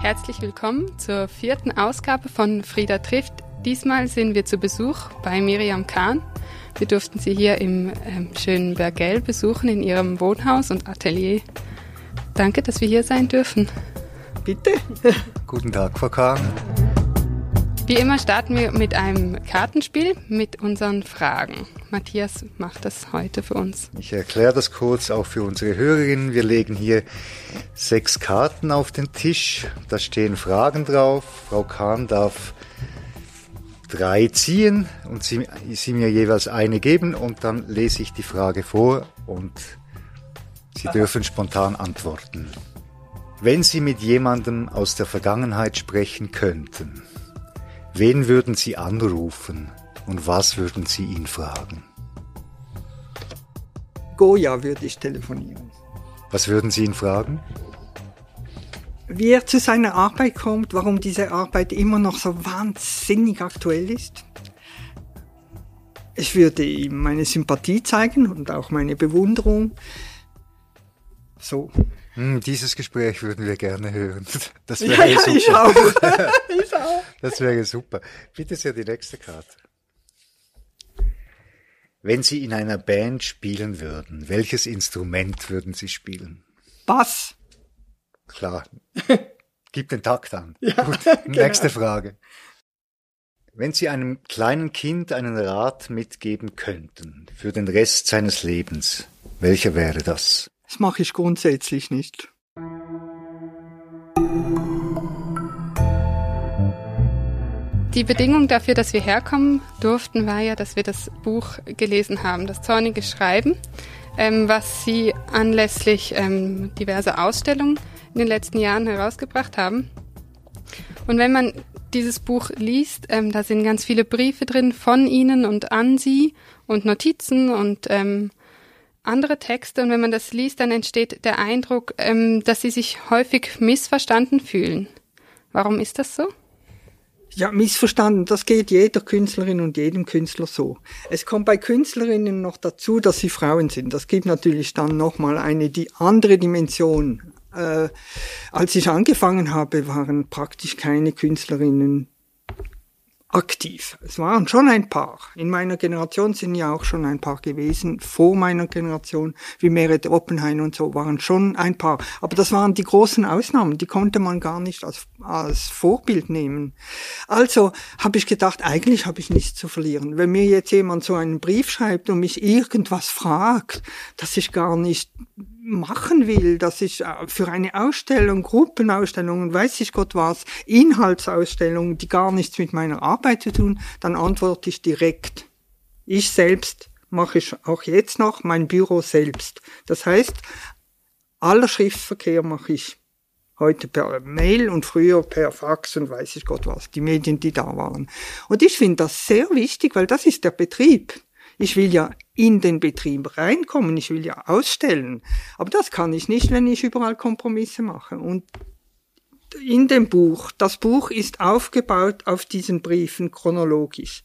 Herzlich willkommen zur vierten Ausgabe von Frieda trifft. Diesmal sind wir zu Besuch bei Miriam Kahn. Wir durften sie hier im ähm, schönen Bergell besuchen, in ihrem Wohnhaus und Atelier. Danke, dass wir hier sein dürfen. Bitte. Guten Tag, Frau Kahn. Wie immer starten wir mit einem Kartenspiel mit unseren Fragen. Matthias macht das heute für uns. Ich erkläre das kurz auch für unsere Hörerinnen. Wir legen hier sechs Karten auf den Tisch. Da stehen Fragen drauf. Frau Kahn darf drei ziehen und sie, sie mir jeweils eine geben und dann lese ich die Frage vor und Sie dürfen spontan antworten. Wenn Sie mit jemandem aus der Vergangenheit sprechen könnten, wen würden Sie anrufen und was würden Sie ihn fragen? Goya würde ich telefonieren. Was würden Sie ihn fragen? Wie er zu seiner Arbeit kommt, warum diese Arbeit immer noch so wahnsinnig aktuell ist. Ich würde ihm meine Sympathie zeigen und auch meine Bewunderung. So. Hm, dieses Gespräch würden wir gerne hören. Das wäre ja, ja, super. Ich auch. ich auch. Das wäre super. Bitte sehr die nächste Karte. Wenn Sie in einer Band spielen würden, welches Instrument würden Sie spielen? Bass. Klar. Gib den Takt an. Ja, Gut. genau. Nächste Frage. Wenn Sie einem kleinen Kind einen Rat mitgeben könnten für den Rest seines Lebens, welcher wäre das? Das mache ich grundsätzlich nicht. Die Bedingung dafür, dass wir herkommen durften, war ja, dass wir das Buch gelesen haben, das Zornige Schreiben, ähm, was Sie anlässlich ähm, diverser Ausstellungen in den letzten Jahren herausgebracht haben. Und wenn man dieses Buch liest, ähm, da sind ganz viele Briefe drin von Ihnen und an Sie und Notizen und ähm, andere Texte. Und wenn man das liest, dann entsteht der Eindruck, ähm, dass Sie sich häufig missverstanden fühlen. Warum ist das so? Ja, missverstanden. Das geht jeder Künstlerin und jedem Künstler so. Es kommt bei Künstlerinnen noch dazu, dass sie Frauen sind. Das gibt natürlich dann nochmal eine die andere Dimension. Äh, als ich angefangen habe, waren praktisch keine Künstlerinnen aktiv. Es waren schon ein paar. In meiner Generation sind ja auch schon ein paar gewesen. Vor meiner Generation, wie Meret Oppenheim und so, waren schon ein paar. Aber das waren die großen Ausnahmen. Die konnte man gar nicht als, als Vorbild nehmen. Also habe ich gedacht, eigentlich habe ich nichts zu verlieren. Wenn mir jetzt jemand so einen Brief schreibt und mich irgendwas fragt, das ich gar nicht machen will, dass ich äh, für eine Ausstellung, Gruppenausstellungen, weiß ich Gott was, Inhaltsausstellungen, die gar nichts mit meiner Arbeit zu tun, dann antworte ich direkt. Ich selbst mache ich auch jetzt noch mein Büro selbst. Das heißt, aller Schriftverkehr mache ich heute per Mail und früher per Fax und weiß ich Gott was, die Medien, die da waren. Und ich finde das sehr wichtig, weil das ist der Betrieb. Ich will ja in den Betrieb reinkommen, ich will ja ausstellen. Aber das kann ich nicht, wenn ich überall Kompromisse mache. Und in dem Buch, das Buch ist aufgebaut auf diesen Briefen chronologisch.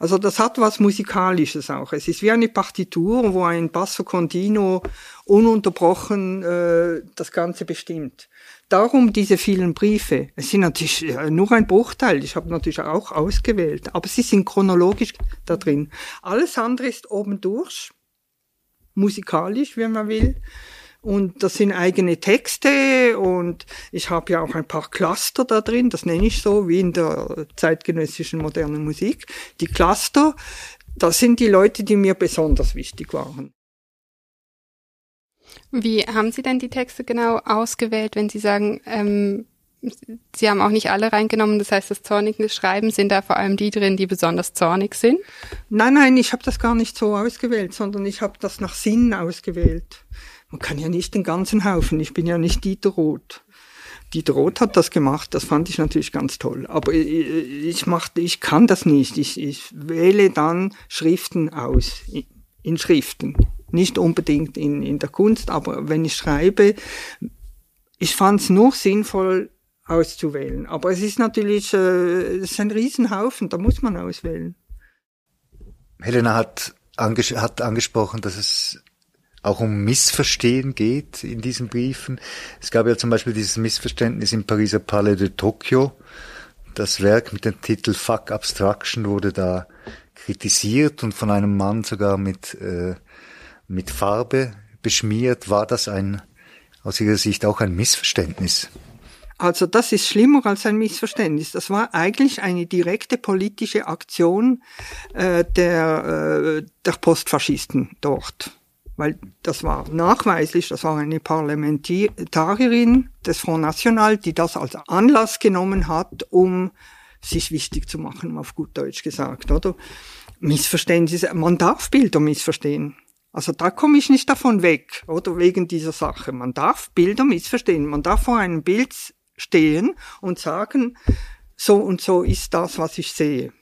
Also das hat was Musikalisches auch. Es ist wie eine Partitur, wo ein Basso Continuo ununterbrochen äh, das Ganze bestimmt. Darum diese vielen Briefe. Es sind natürlich äh, nur ein Bruchteil. Ich habe natürlich auch ausgewählt, aber sie sind chronologisch da drin. Alles andere ist obendurch, musikalisch, wenn man will. Und das sind eigene Texte und ich habe ja auch ein paar Cluster da drin, das nenne ich so, wie in der zeitgenössischen modernen Musik. Die Cluster, das sind die Leute, die mir besonders wichtig waren. Wie haben Sie denn die Texte genau ausgewählt, wenn Sie sagen, ähm, Sie haben auch nicht alle reingenommen, das heißt, das zornige Schreiben sind da vor allem die drin, die besonders zornig sind? Nein, nein, ich habe das gar nicht so ausgewählt, sondern ich habe das nach Sinn ausgewählt. Man kann ja nicht den ganzen Haufen, ich bin ja nicht Dieter Roth. Dieter Roth hat das gemacht, das fand ich natürlich ganz toll. Aber ich, mach, ich kann das nicht. Ich, ich wähle dann Schriften aus, in Schriften. Nicht unbedingt in, in der Kunst, aber wenn ich schreibe, ich fand es nur sinnvoll auszuwählen. Aber es ist natürlich äh, es ist ein Riesenhaufen, da muss man auswählen. Helena hat, anges hat angesprochen, dass es auch um Missverstehen geht in diesen Briefen. Es gab ja zum Beispiel dieses Missverständnis im Pariser Palais de Tokio. Das Werk mit dem Titel Fuck Abstraction wurde da kritisiert und von einem Mann sogar mit, äh, mit Farbe beschmiert. War das ein, aus Ihrer Sicht auch ein Missverständnis? Also das ist schlimmer als ein Missverständnis. Das war eigentlich eine direkte politische Aktion äh, der, äh, der Postfaschisten dort. Weil das war nachweislich, das war eine Parlamentarierin des Front National, die das als Anlass genommen hat, um sich wichtig zu machen, auf gut Deutsch gesagt, oder? Missverständnisse, man darf Bilder missverstehen. Also da komme ich nicht davon weg, oder wegen dieser Sache. Man darf Bilder missverstehen. Man darf vor einem Bild stehen und sagen, so und so ist das, was ich sehe.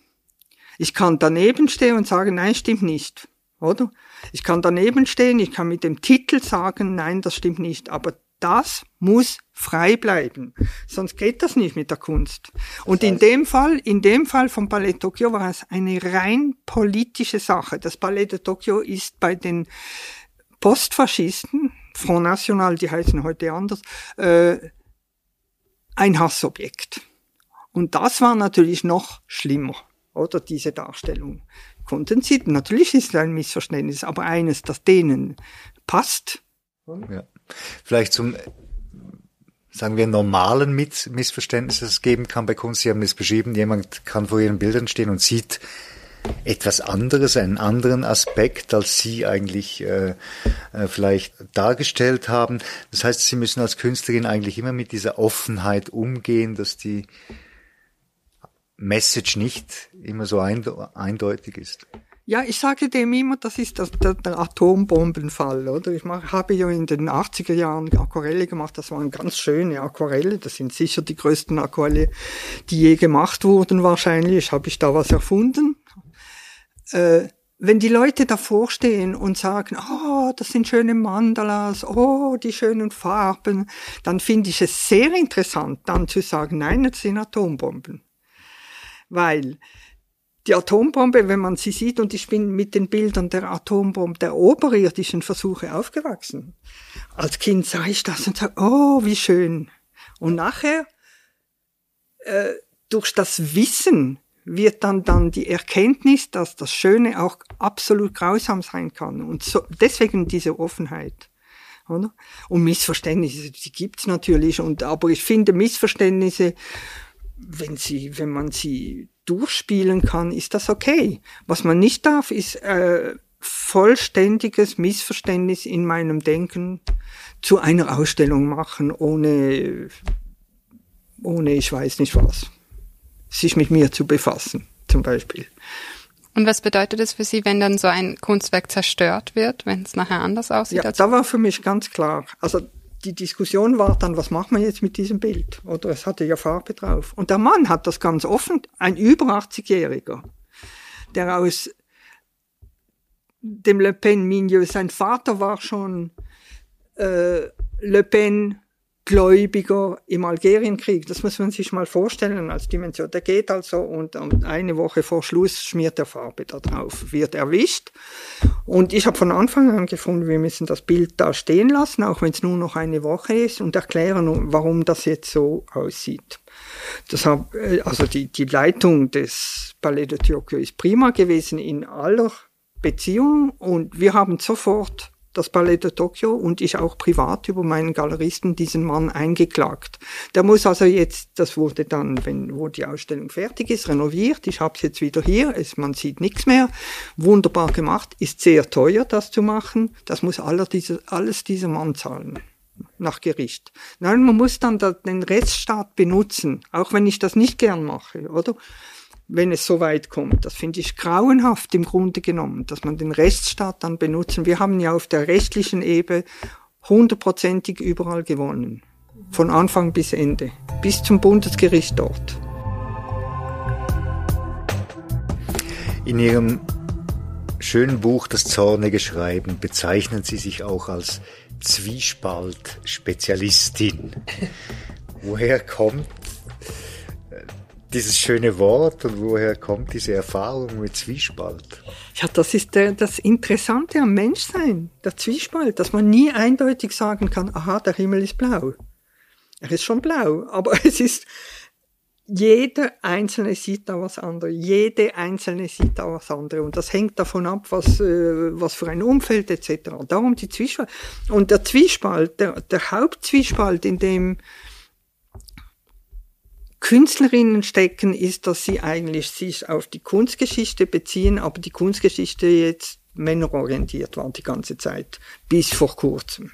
Ich kann daneben stehen und sagen, nein, stimmt nicht, oder? Ich kann daneben stehen, ich kann mit dem Titel sagen, nein, das stimmt nicht, aber das muss frei bleiben. Sonst geht das nicht mit der Kunst. Und in dem Fall, in dem Fall von Ballet Tokyo war es eine rein politische Sache. Das Ballet de Tokyo ist bei den Postfaschisten, Front National, die heißen heute anders, äh, ein Hassobjekt. Und das war natürlich noch schlimmer, oder diese Darstellung. Konnten sie, natürlich ist es ein Missverständnis, aber eines, das denen passt. Ja. Vielleicht zum, sagen wir, normalen Missverständnis, das es geben kann bei Kunst. Sie haben es beschrieben, jemand kann vor ihren Bildern stehen und sieht etwas anderes, einen anderen Aspekt, als Sie eigentlich äh, äh, vielleicht dargestellt haben. Das heißt, Sie müssen als Künstlerin eigentlich immer mit dieser Offenheit umgehen, dass die Message nicht immer so eindeutig ist. Ja, ich sage dem immer, das ist das, der, der Atombombenfall, oder? Ich mach, habe ja in den 80er Jahren Aquarelle gemacht, das waren ganz schöne Aquarelle, das sind sicher die größten Aquarelle, die je gemacht wurden wahrscheinlich, habe ich da was erfunden. Äh, wenn die Leute davor stehen und sagen, oh, das sind schöne Mandalas, oh, die schönen Farben, dann finde ich es sehr interessant, dann zu sagen, nein, das sind Atombomben. Weil die Atombombe, wenn man sie sieht, und ich bin mit den Bildern der Atombombe, der oberirdischen Versuche aufgewachsen. Als Kind sah ich das und sage, oh, wie schön. Und nachher, äh, durch das Wissen wird dann dann die Erkenntnis, dass das Schöne auch absolut grausam sein kann. Und so, deswegen diese Offenheit. Oder? Und Missverständnisse, die gibt's natürlich. Und, aber ich finde Missverständnisse, wenn sie, wenn man sie durchspielen kann, ist das okay. Was man nicht darf, ist äh, vollständiges Missverständnis in meinem Denken zu einer Ausstellung machen, ohne, ohne ich weiß nicht was. Sich mit mir zu befassen, zum Beispiel. Und was bedeutet es für Sie, wenn dann so ein Kunstwerk zerstört wird, wenn es nachher anders aussieht? Ja, da war für mich ganz klar. Also die Diskussion war dann, was machen wir jetzt mit diesem Bild? Oder es hatte ja Farbe drauf. Und der Mann hat das ganz offen, ein über 80-Jähriger, der aus dem Le Pen-Milieu, sein Vater war schon äh, Le Pen Gläubiger im Algerienkrieg. Das muss man sich mal vorstellen als Dimension. Der geht also und, eine Woche vor Schluss schmiert er Farbe da drauf, wird erwischt. Und ich habe von Anfang an gefunden, wir müssen das Bild da stehen lassen, auch wenn es nur noch eine Woche ist, und erklären, warum das jetzt so aussieht. Das hab, äh, also die, die Leitung des Palais de Tokyo ist prima gewesen in aller Beziehung und wir haben sofort das Palais de Tokio und ich auch privat über meinen Galeristen diesen Mann eingeklagt. Der muss also jetzt, das wurde dann, wenn wo die Ausstellung fertig ist, renoviert. Ich habe es jetzt wieder hier, es, man sieht nichts mehr. Wunderbar gemacht, ist sehr teuer, das zu machen. Das muss aller diese, alles dieser Mann zahlen nach Gericht. Nein, man muss dann den Rechtsstaat benutzen, auch wenn ich das nicht gern mache, oder? Wenn es so weit kommt. Das finde ich grauenhaft im Grunde genommen, dass man den Rechtsstaat dann benutzen. Wir haben ja auf der rechtlichen Ebene hundertprozentig überall gewonnen. Von Anfang bis Ende. Bis zum Bundesgericht dort. In Ihrem schönen Buch Das zornige Schreiben bezeichnen Sie sich auch als Zwiespalt-Spezialistin. Woher kommt dieses schöne Wort und woher kommt diese Erfahrung mit Zwiespalt? Ja, das ist der, das Interessante am Menschsein, der Zwiespalt, dass man nie eindeutig sagen kann, aha, der Himmel ist blau. Er ist schon blau, aber es ist, jeder Einzelne sieht da was anderes. Jede Einzelne sieht da was anderes. Und das hängt davon ab, was, äh, was für ein Umfeld etc. Darum die Zwiespalt. Und der Zwiespalt, der, der Hauptzwiespalt, in dem Künstlerinnen stecken, ist, dass sie eigentlich sich auf die Kunstgeschichte beziehen, aber die Kunstgeschichte jetzt männerorientiert war die ganze Zeit, bis vor kurzem.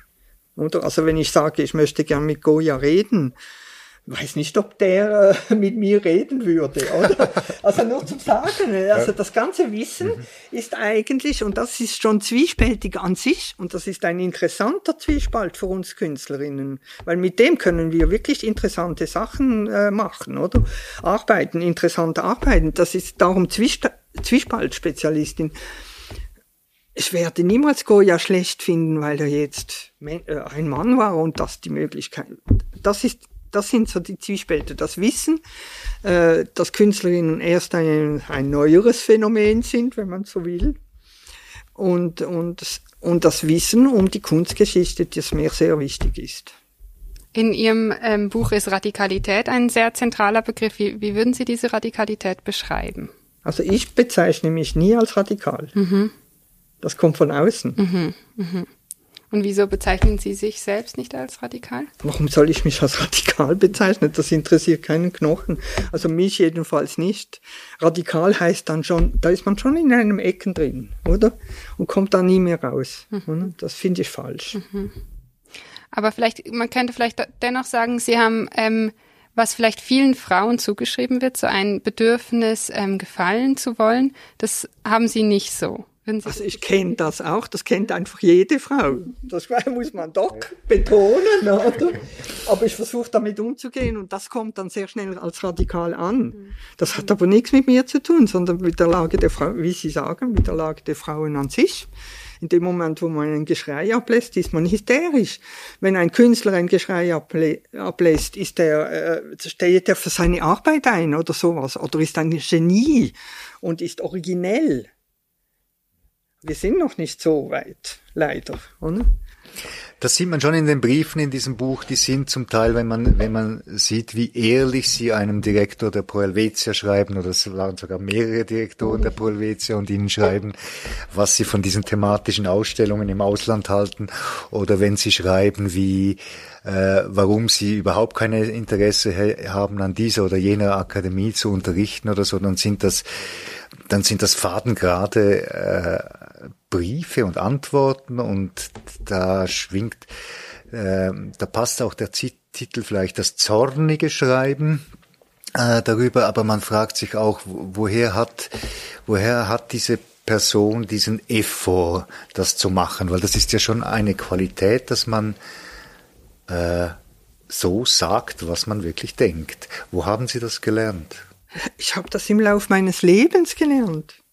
Oder? Also wenn ich sage, ich möchte gern mit Goya reden, weiß nicht, ob der äh, mit mir reden würde, oder? Also nur zum Sagen. Ne? Also das ganze Wissen mhm. ist eigentlich, und das ist schon zwiespältig an sich, und das ist ein interessanter Zwiespalt für uns Künstlerinnen, weil mit dem können wir wirklich interessante Sachen äh, machen, oder? Arbeiten, interessante Arbeiten. Das ist darum Zwiespalt-Spezialistin. Ich werde niemals Goya schlecht finden, weil er jetzt äh, ein Mann war und das die Möglichkeit. Das ist das sind so die Zwiespälte. Das Wissen, äh, dass Künstlerinnen erst ein, ein neueres Phänomen sind, wenn man so will. Und, und, und das Wissen um die Kunstgeschichte, das mir sehr wichtig ist. In Ihrem ähm, Buch ist Radikalität ein sehr zentraler Begriff. Wie, wie würden Sie diese Radikalität beschreiben? Also ich bezeichne mich nie als radikal. Mhm. Das kommt von außen. Mhm. Mhm. Und wieso bezeichnen Sie sich selbst nicht als radikal? Warum soll ich mich als radikal bezeichnen? Das interessiert keinen Knochen. Also mich jedenfalls nicht. Radikal heißt dann schon, da ist man schon in einem Ecken drin, oder? Und kommt da nie mehr raus. Mhm. Das finde ich falsch. Mhm. Aber vielleicht, man könnte vielleicht dennoch sagen, Sie haben, ähm, was vielleicht vielen Frauen zugeschrieben wird, so ein Bedürfnis, ähm, gefallen zu wollen, das haben Sie nicht so. Also ich kenne das auch, das kennt einfach jede Frau. Das muss man doch betonen, oder? Aber ich versuche damit umzugehen und das kommt dann sehr schnell als radikal an. Das hat aber nichts mit mir zu tun, sondern mit der Lage der Frau, wie Sie sagen, mit der Lage der Frauen an sich. In dem Moment, wo man ein Geschrei ablässt, ist man hysterisch. Wenn ein Künstler ein Geschrei ablässt, ist er, äh, steht er für seine Arbeit ein oder sowas, oder ist ein Genie und ist originell wir sind noch nicht so weit, leider. Oder? Das sieht man schon in den Briefen in diesem Buch, die sind zum Teil, wenn man, wenn man sieht, wie ehrlich sie einem Direktor der Pro schreiben, oder es waren sogar mehrere Direktoren der Pro und ihnen schreiben, was sie von diesen thematischen Ausstellungen im Ausland halten, oder wenn sie schreiben, wie, äh, warum sie überhaupt keine Interesse haben, an dieser oder jener Akademie zu unterrichten oder so, dann sind das, dann sind das fadengrade äh, Briefe und Antworten und da schwingt, äh, da passt auch der Titel vielleicht das zornige Schreiben äh, darüber, aber man fragt sich auch, woher hat, woher hat diese Person diesen Effort, das zu machen, weil das ist ja schon eine Qualität, dass man äh, so sagt, was man wirklich denkt. Wo haben Sie das gelernt? Ich habe das im Lauf meines Lebens gelernt.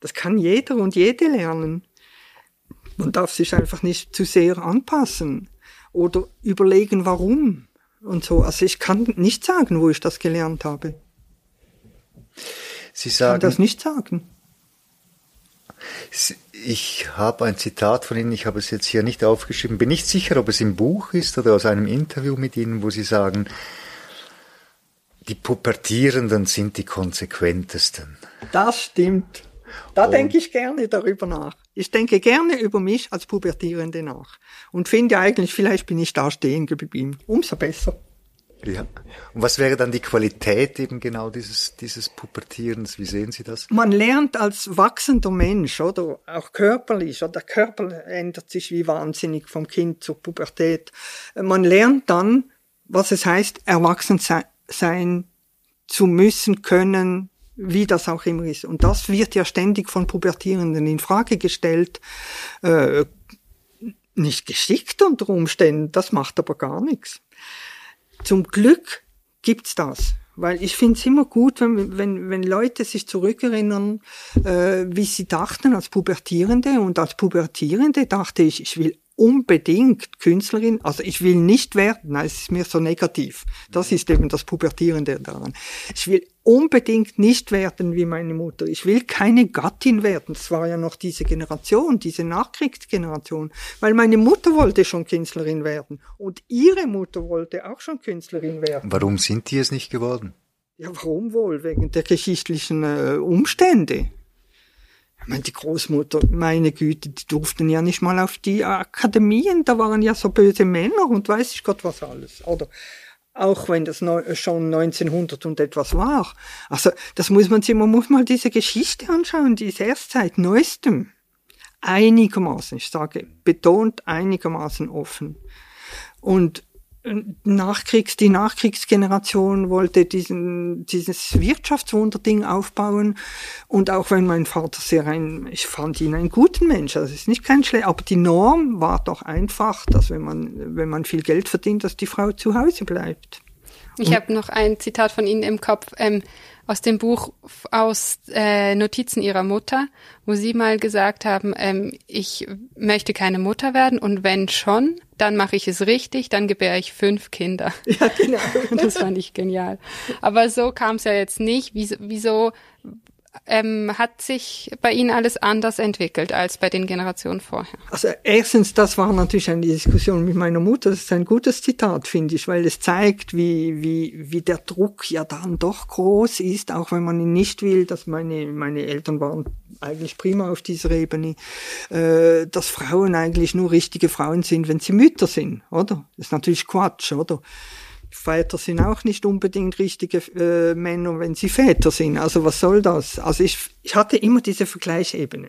Das kann jeder und jede lernen. Man darf sich einfach nicht zu sehr anpassen oder überlegen, warum und so. Also ich kann nicht sagen, wo ich das gelernt habe. Sie sagen, ich kann das nicht sagen. Ich habe ein Zitat von Ihnen, ich habe es jetzt hier nicht aufgeschrieben, bin nicht sicher, ob es im Buch ist oder aus einem Interview mit Ihnen, wo Sie sagen, die Pubertierenden sind die konsequentesten. Das stimmt. Da denke ich gerne darüber nach. Ich denke gerne über mich als Pubertierende nach und finde eigentlich, vielleicht bin ich da stehen geblieben. Umso besser. Ja. Und was wäre dann die Qualität eben genau dieses, dieses Pubertierens? Wie sehen Sie das? Man lernt als wachsender Mensch, oder auch körperlich, oder der Körper ändert sich wie wahnsinnig vom Kind zur Pubertät. Man lernt dann, was es heißt, erwachsen sein zu müssen, können, wie das auch immer ist. Und das wird ja ständig von Pubertierenden in Frage gestellt. Äh, nicht geschickt unter Umständen, das macht aber gar nichts. Zum Glück gibt's das. Weil ich finde es immer gut, wenn, wenn, wenn Leute sich zurückerinnern, äh, wie sie dachten als Pubertierende. Und als Pubertierende dachte ich, ich will unbedingt Künstlerin, also ich will nicht werden, nein, es ist mir so negativ. Das ist eben das Pubertierende daran. Ich will unbedingt nicht werden wie meine Mutter. Ich will keine Gattin werden. Das war ja noch diese Generation, diese Nachkriegsgeneration. Weil meine Mutter wollte schon Künstlerin werden. Und ihre Mutter wollte auch schon Künstlerin werden. Warum sind die es nicht geworden? Ja, warum wohl? Wegen der geschichtlichen äh, Umstände. Ich meine, die Großmutter, meine Güte, die durften ja nicht mal auf die Akademien, da waren ja so böse Männer und weiß ich Gott was alles. Oder auch wenn das schon 1900 und etwas war. Also das muss man sich, man muss mal diese Geschichte anschauen, die ist erst seit neuestem einigermaßen, ich sage betont einigermaßen offen. Und Nachkriegs, die Nachkriegsgeneration wollte diesen, dieses Wirtschaftswunderding aufbauen. Und auch wenn mein Vater sehr ein, ich fand ihn einen guten Mensch, also es ist nicht kein schlecht, aber die Norm war doch einfach, dass wenn man, wenn man viel Geld verdient, dass die Frau zu Hause bleibt. Ich habe noch ein Zitat von Ihnen im Kopf ähm, aus dem Buch aus äh, Notizen Ihrer Mutter, wo Sie mal gesagt haben, ähm, ich möchte keine Mutter werden und wenn schon, dann mache ich es richtig, dann gebäre ich fünf Kinder. Ja, genau. das fand ich genial. Aber so kam es ja jetzt nicht. Wieso, wieso ähm, hat sich bei Ihnen alles anders entwickelt als bei den Generationen vorher? Also erstens, das war natürlich eine Diskussion mit meiner Mutter. Das ist ein gutes Zitat, finde ich, weil es zeigt, wie, wie, wie der Druck ja dann doch groß ist, auch wenn man ihn nicht will, dass meine, meine Eltern waren eigentlich prima auf dieser Ebene, äh, dass Frauen eigentlich nur richtige Frauen sind, wenn sie Mütter sind, oder? Das ist natürlich Quatsch, oder? Väter sind auch nicht unbedingt richtige äh, Männer, wenn sie Väter sind. Also was soll das? Also ich, ich hatte immer diese Vergleichsebene.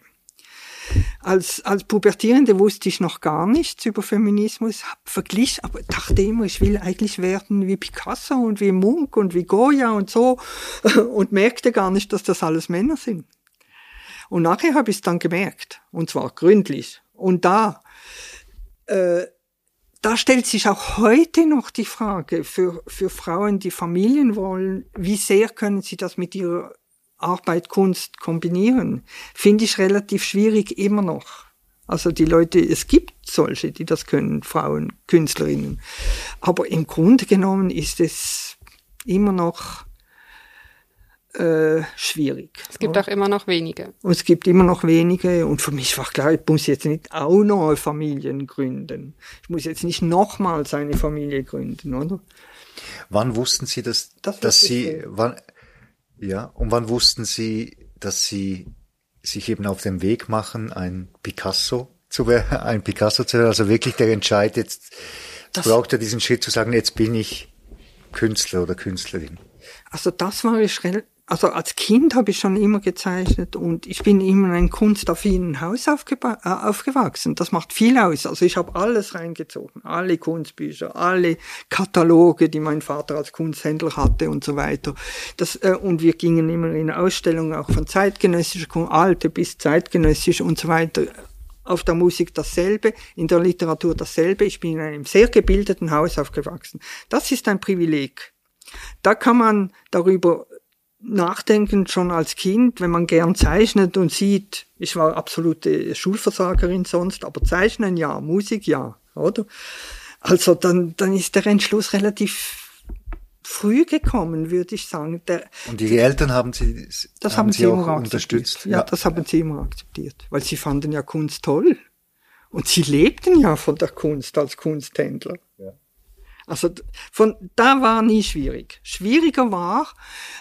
Als, als Pubertierende wusste ich noch gar nichts über Feminismus, hab verglichen, aber dachte immer, ich will eigentlich werden wie Picasso und wie Munk und wie Goya und so und merkte gar nicht, dass das alles Männer sind. Und nachher habe ich es dann gemerkt, und zwar gründlich. Und da äh, da stellt sich auch heute noch die Frage für, für Frauen, die Familien wollen, wie sehr können sie das mit ihrer Arbeit, Kunst kombinieren? Finde ich relativ schwierig immer noch. Also die Leute, es gibt solche, die das können, Frauen, Künstlerinnen. Aber im Grunde genommen ist es immer noch äh, schwierig. Es gibt ja. auch immer noch wenige. Und es gibt immer noch wenige. Und für mich war klar, ich muss jetzt nicht auch noch eine Familie gründen. Ich muss jetzt nicht nochmals eine Familie gründen, oder? Wann wussten Sie, dass, das dass Sie, wann, ja, und wann wussten Sie, dass Sie sich eben auf den Weg machen, ein Picasso zu werden, ein Picasso zu werden? Also wirklich der Entscheid jetzt, das braucht er diesen Schritt zu sagen, jetzt bin ich Künstler oder Künstlerin. Also das war ich also als Kind habe ich schon immer gezeichnet und ich bin immer in einem kunstaffinen Haus äh, aufgewachsen. Das macht viel aus. Also ich habe alles reingezogen, alle Kunstbücher, alle Kataloge, die mein Vater als Kunsthändler hatte und so weiter. Das, äh, und wir gingen immer in Ausstellungen auch von zeitgenössischer Kunst, alte bis zeitgenössisch und so weiter. Auf der Musik dasselbe, in der Literatur dasselbe. Ich bin in einem sehr gebildeten Haus aufgewachsen. Das ist ein Privileg. Da kann man darüber nachdenken schon als Kind, wenn man gern zeichnet und sieht, ich war absolute Schulversagerin sonst, aber zeichnen ja, Musik ja, oder? Also dann, dann ist der Entschluss relativ früh gekommen, würde ich sagen. Der, und Ihre Eltern haben Sie, das haben, haben Sie, auch unterstützt? Ja, ja, das haben Sie immer akzeptiert, weil Sie fanden ja Kunst toll. Und Sie lebten ja von der Kunst als Kunsthändler. Also von da war nie schwierig. Schwieriger war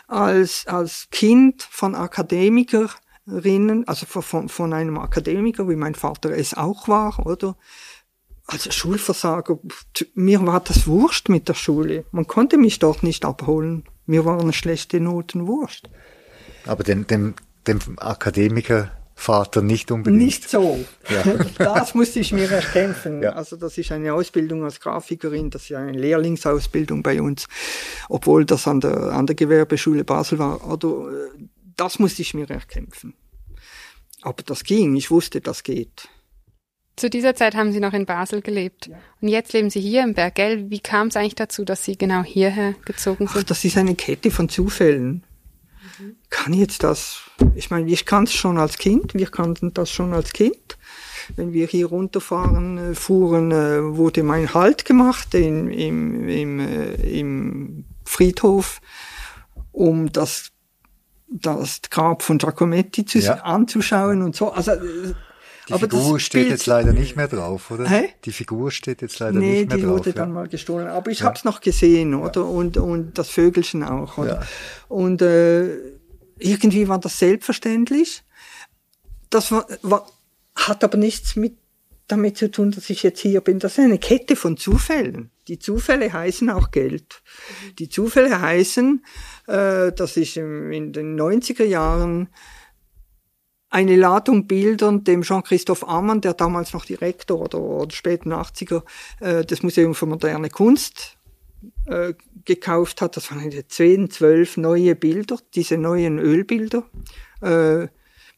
als als Kind von Akademikerinnen, also von, von einem Akademiker, wie mein Vater es auch war, oder? Als Schulversager, mir war das wurscht mit der Schule. Man konnte mich dort nicht abholen. Mir waren schlechte Noten wurscht. Aber dem, dem, dem Akademiker Vater nicht unbedingt. Nicht so. Ja. Das musste ich mir erkämpfen. Ja. Also das ist eine Ausbildung als Grafikerin, das ist ja eine Lehrlingsausbildung bei uns, obwohl das an der, an der Gewerbeschule Basel war. Oder, äh, das musste ich mir erkämpfen. Aber das ging, ich wusste, das geht. Zu dieser Zeit haben Sie noch in Basel gelebt. Ja. Und jetzt leben Sie hier im Bergell. Wie kam es eigentlich dazu, dass Sie genau hierher gezogen sind? Ach, das ist eine Kette von Zufällen. Kann jetzt das ich meine, ich kann es schon als Kind, wir kannten das schon als Kind. Wenn wir hier runterfahren, äh, fuhren, äh, wurde mein Halt gemacht in, im, im, äh, im Friedhof. um das, das Grab von Giacometti zu, Ja. anzuschauen und so. Also, Die aber Figur steht jetzt leider nicht mehr drauf, oder? Hä? Die Figur steht jetzt leider Nee, nicht mehr die drauf. wurde ja. dann mal gestohlen. Aber ich Ja. hab's noch gesehen, oder? Und, und das Vögelchen auch, oder? Ja. Und äh, irgendwie war das selbstverständlich. Das war, war, hat aber nichts mit damit zu tun, dass ich jetzt hier bin. Das ist eine Kette von Zufällen. Die Zufälle heißen auch Geld. Die Zufälle heißen, äh, dass ich in den 90er Jahren eine Ladung Bildern dem Jean-Christophe Ammann, der damals noch Direktor oder, oder späten 80er äh, des Museums für moderne Kunst äh, gekauft hat. Das waren eine 10, 12 neue Bilder, diese neuen Ölbilder. Äh,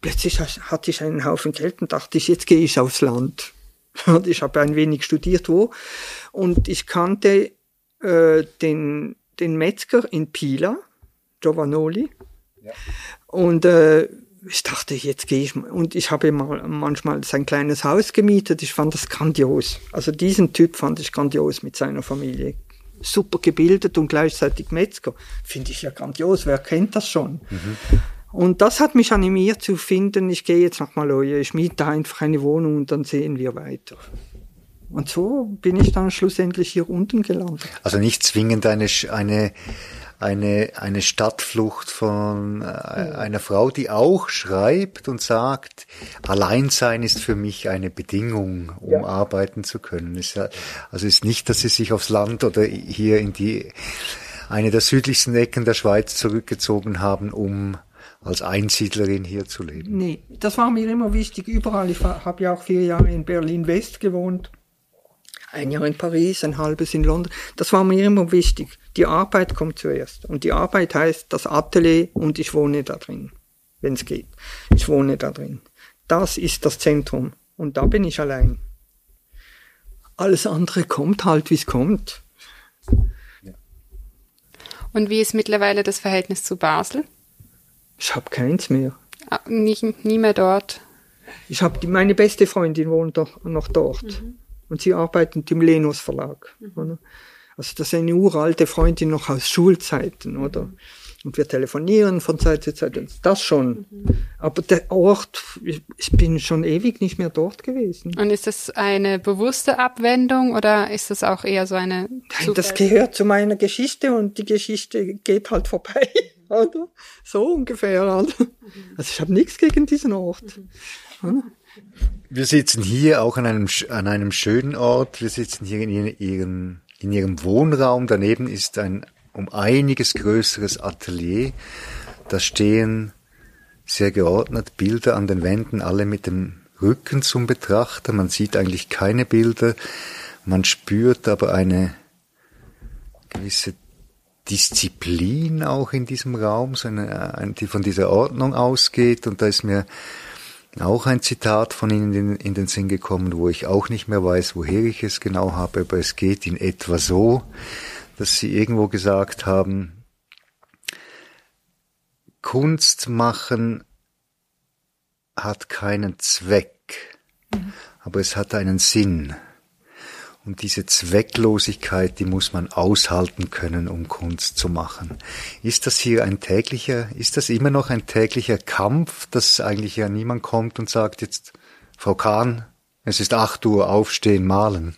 plötzlich ha- hatte ich einen Haufen Geld und dachte ich, jetzt gehe ich aufs Land. Und ich habe ein wenig studiert wo. Und ich kannte äh, den, den Metzger in Pila, Giovanoli. Und äh, ich dachte, jetzt gehe ich mal. Und ich habe mal manchmal sein kleines Haus gemietet. Ich fand das grandios. Also diesen Typ fand ich grandios mit seiner Familie. Super gebildet und gleichzeitig Metzger. Finde ich ja grandios. Wer kennt das schon? Und das hat mich animiert zu finden, ich gehe jetzt nach Maloja, ich miete einfach eine Wohnung und dann sehen wir weiter. Und so bin ich dann schlussendlich hier unten gelandet. Also nicht zwingend eine, eine, eine, eine Stadtflucht von äh, einer Frau, die auch schreibt und sagt, Alleinsein ist für mich eine Bedingung, um Ja. arbeiten zu können. Ist ja, also ist nicht, dass sie sich aufs Land oder hier in die, eine der südlichsten Ecken der Schweiz zurückgezogen haben, um als Einsiedlerin hier zu leben. Nee, das war mir immer wichtig, überall. Ich habe ja auch vier Jahre in Berlin-West gewohnt, ein Jahr in Paris, ein halbes in London. Das war mir immer wichtig. Die Arbeit kommt zuerst. Und die Arbeit heißt das Atelier und ich wohne da drin, wenn es geht. Ich wohne da drin. Das ist das Zentrum. Und da bin ich allein. Alles andere kommt halt, wie es kommt. Und wie ist mittlerweile das Verhältnis zu Basel? Ich habe keins mehr. Ah, Nie, nie mehr dort. Ich habe meine beste Freundin wohnt doch noch dort und sie arbeitet im Lenus Verlag. Oder? Also das ist eine uralte Freundin noch aus Schulzeiten, oder? Und wir telefonieren von Zeit zu Zeit. Das schon. Aber der Ort, ich, ich bin schon ewig nicht mehr dort gewesen. Und ist das eine bewusste Abwendung oder ist das auch eher so eine Nein, das gehört zu meiner Geschichte und die Geschichte geht halt vorbei, oder? So ungefähr. Oder? Also ich habe nichts gegen diesen Ort. Oder? Wir sitzen hier auch an einem, an einem schönen Ort. Wir sitzen hier in ihren- ihrem, in ihrem Wohnraum. Daneben ist ein um einiges größeres Atelier. Da stehen sehr geordnet Bilder an den Wänden, alle mit dem Rücken zum Betrachter. Man sieht eigentlich keine Bilder. Man spürt aber eine gewisse Disziplin auch in diesem Raum, so eine, die von dieser Ordnung ausgeht. Und da ist mir auch ein Zitat von Ihnen in, den Sinn gekommen, wo ich auch nicht mehr weiß, woher ich es genau habe, aber es geht in etwa so, dass Sie irgendwo gesagt haben, Kunst machen hat keinen Zweck, aber es hat einen Sinn. Und diese Zwecklosigkeit, die muss man aushalten können, um Kunst zu machen. Ist das hier ein täglicher, ist das immer noch ein täglicher Kampf, dass eigentlich ja niemand kommt und sagt jetzt, Frau Kahn, es ist acht Uhr, aufstehen, malen.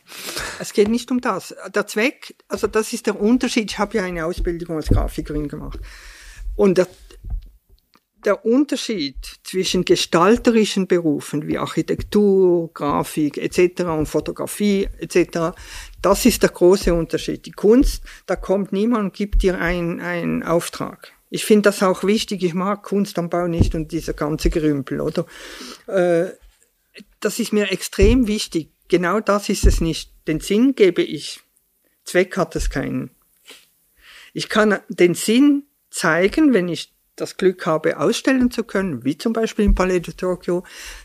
Es geht nicht um das. Der Zweck, also das ist der Unterschied. Ich habe ja eine Ausbildung als Grafikerin gemacht. Und der, der Unterschied zwischen gestalterischen Berufen wie Architektur, Grafik etc. und Fotografie etc., das ist der große Unterschied. Die Kunst, da kommt niemand und gibt dir einen, einen Auftrag. Ich finde das auch wichtig. Ich mag Kunst am Bau nicht und dieser ganze Gerümpel, oder? Äh, das ist mir extrem wichtig. Genau das ist es nicht. Den Sinn gebe ich. Zweck hat es keinen. Ich kann den Sinn zeigen, wenn ich das Glück habe, ausstellen zu können, wie zum Beispiel im Palais de Tokyo,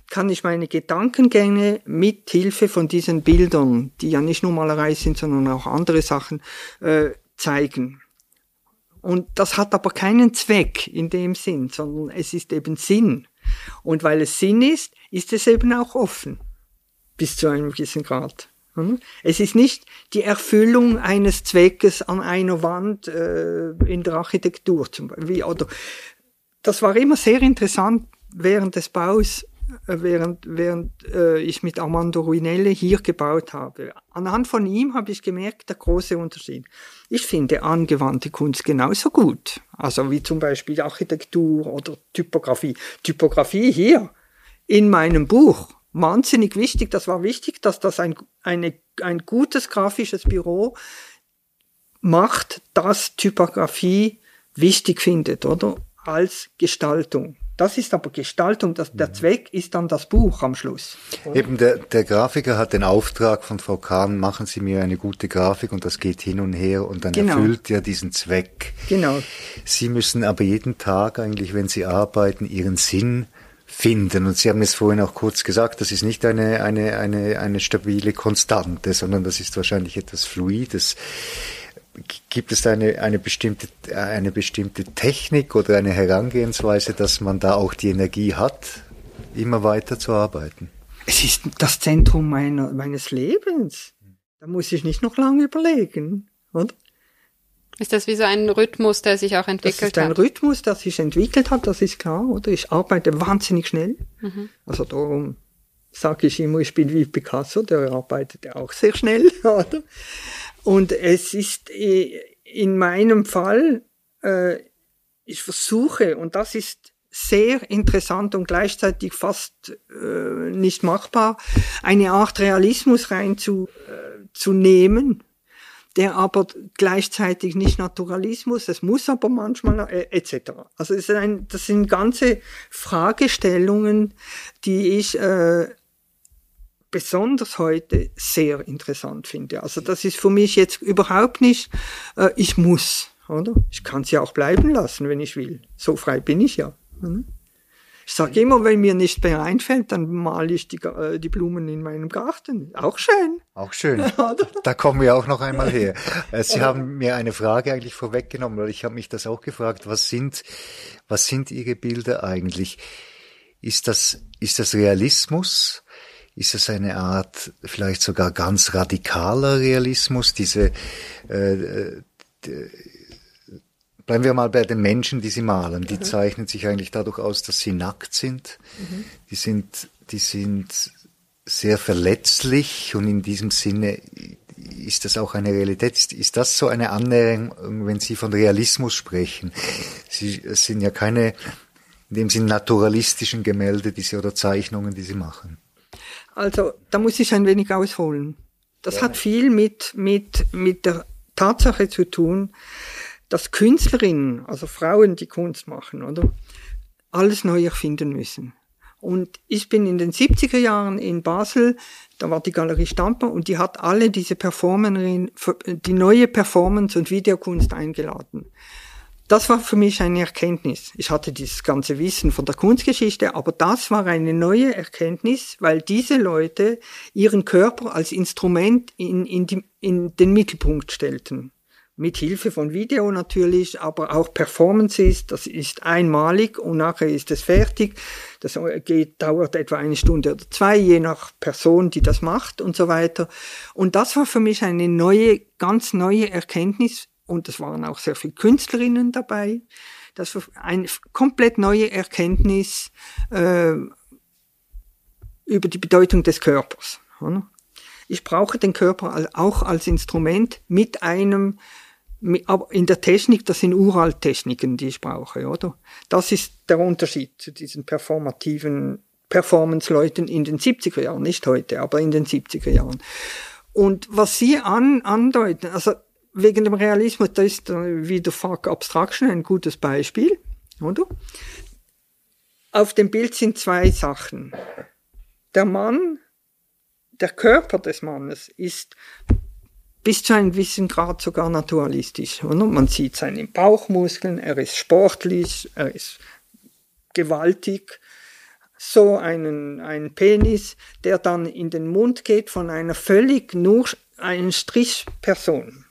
kann ich meine Gedankengänge mit Hilfe von diesen Bildern, die ja nicht nur Malerei sind, sondern auch andere Sachen, äh, zeigen. Und das hat aber keinen Zweck in dem Sinn, sondern es ist eben Sinn. Und weil es Sinn ist, ist es eben auch offen. Bis zu einem gewissen Grad. Es ist nicht die Erfüllung eines Zweckes an einer Wand äh, in der Architektur zum Beispiel. Oder das war immer sehr interessant während des Baus, äh, während, während äh, ich mit Armando Ruinelle hier gebaut habe. Anhand von ihm habe ich gemerkt, der große Unterschied. Ich finde angewandte Kunst genauso gut. Also wie zum Beispiel Architektur oder Typografie. Typografie hier in meinem Buch wahnsinnig wichtig. Das war wichtig, dass das ein, eine, ein gutes grafisches Büro macht, das Typografie wichtig findet, oder? Als Gestaltung. Das ist aber Gestaltung, das, der mhm. Zweck ist dann das Buch am Schluss. Eben der, der Grafiker hat den Auftrag von Frau Kahn, machen Sie mir eine gute Grafik und das geht hin und her und dann genau. erfüllt er diesen Zweck. Genau. Sie müssen aber jeden Tag eigentlich, wenn Sie arbeiten, Ihren Sinn finden. Und Sie haben es vorhin auch kurz gesagt, das ist nicht eine, eine, eine, eine stabile Konstante, sondern das ist wahrscheinlich etwas Fluides. Gibt es da eine, eine, bestimmte, eine bestimmte Technik oder eine Herangehensweise, dass man da auch die Energie hat, immer weiter zu arbeiten? Es ist das Zentrum meiner, meines Lebens. Da muss ich nicht noch lange überlegen, oder? Ist das wie so ein Rhythmus, der sich auch entwickelt hat? Das ist ein Rhythmus, der sich entwickelt hat, das ist klar, oder? Ich arbeite wahnsinnig schnell. Mhm. Also darum sage ich immer, ich bin wie Picasso, der arbeitet ja auch sehr schnell, oder? Und es ist äh, in meinem Fall, äh, ich versuche, und das ist sehr interessant und gleichzeitig fast äh, nicht machbar, eine Art Realismus reinzunehmen, äh, der aber gleichzeitig nicht Naturalismus, es muss aber manchmal äh, etc. Also es ist ein, das sind ganze Fragestellungen, die ich äh, besonders heute sehr interessant finde. Also das ist für mich jetzt überhaupt nicht, äh, ich muss, oder? Ich kann sie auch bleiben lassen, wenn ich will. So frei bin ich ja. Oder? Ich sage immer, wenn mir nicht mehr einfällt, dann male ich die, äh, die Blumen in meinem Garten. Auch schön. Auch schön. da kommen wir auch noch einmal her. Äh, Sie haben mir eine Frage eigentlich vorweggenommen, weil ich habe mich das auch gefragt. Was sind, was sind Ihre Bilder eigentlich? Ist das, ist das Realismus? Ist es eine Art, vielleicht sogar ganz radikaler Realismus, diese, äh, äh Bleiben wir mal bei den Menschen, die sie malen. Die mhm. zeichnen sich eigentlich dadurch aus, dass sie nackt sind. Mhm. Die sind, die sind sehr verletzlich und in diesem Sinne ist das auch eine Realität. Ist, das so eine Annäherung, wenn Sie von Realismus sprechen? Sie sind ja keine, in dem Sinn naturalistischen Gemälde, die Sie oder Zeichnungen, die Sie machen. Also, da muss ich ein wenig ausholen. Das ja. hat viel mit, mit, mit der Tatsache zu tun, dass Künstlerinnen, also Frauen, die Kunst machen, oder, alles neu erfinden müssen. Und ich bin in den 70er Jahren in Basel, da war die Galerie Stamper und die hat alle diese Performerinnen, die neue Performance und Videokunst eingeladen. Das war für mich eine Erkenntnis. Ich hatte dieses ganze Wissen von der Kunstgeschichte, aber das war eine neue Erkenntnis, weil diese Leute ihren Körper als Instrument in, in, die, in den Mittelpunkt stellten mit Hilfe von Video natürlich, aber auch Performances, das ist einmalig und nachher ist es fertig. Das geht, dauert etwa eine Stunde oder zwei, je nach Person, die das macht und so weiter. Und das war für mich eine neue, ganz neue Erkenntnis und es waren auch sehr viele Künstlerinnen dabei. Das war eine komplett neue Erkenntnis äh, über die Bedeutung des Körpers. Ich brauche den Körper auch als Instrument mit einem aber in der Technik, das sind Uralttechniken, die ich brauche, oder? Das ist der Unterschied zu diesen performativen Performance-Leuten in den 70er Jahren, nicht heute, aber in den 70er Jahren. Und was Sie an, andeuten, also wegen dem Realismus, da ist wieder Fuck Abstraction ein gutes Beispiel, oder? Auf dem Bild sind zwei Sachen. Der Mann, der Körper des Mannes ist bis zu einem gewissen Grad sogar naturalistisch. Oder? Man sieht seine Bauchmuskeln, er ist sportlich, er ist gewaltig. So einen, einen Penis, der dann in den Mund geht von einer völlig nur einen Strichperson.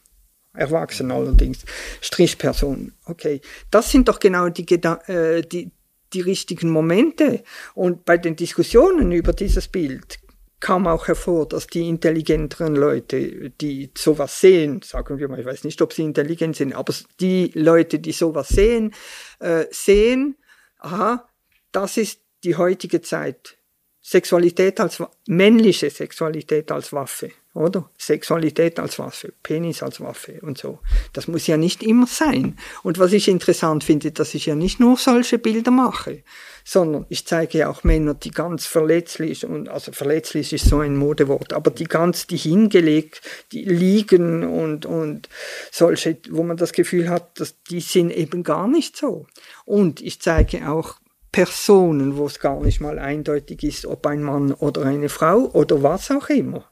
Erwachsen allerdings. Strichperson. Okay. Das sind doch genau die, äh, die, die richtigen Momente. Und bei den Diskussionen über dieses Bild kam auch hervor, dass die intelligenteren Leute, die sowas sehen, sagen wir mal, ich weiß nicht, ob sie intelligent sind, aber die Leute, die sowas sehen, äh, sehen, aha, das ist die heutige Zeit. Sexualität als männliche Sexualität als Waffe, oder? Sexualität als Waffe, Penis als Waffe und so. Das muss ja nicht immer sein. Und was ich interessant finde, dass ich ja nicht nur solche Bilder mache, sondern ich zeige auch Männer, die ganz verletzlich und also verletzlich ist so ein Modewort, aber die ganz die hingelegt, die liegen und und solche, wo man das Gefühl hat, dass die sind eben gar nicht so. Und ich zeige auch Personen, wo es gar nicht mal eindeutig ist, ob ein Mann oder eine Frau oder was auch immer.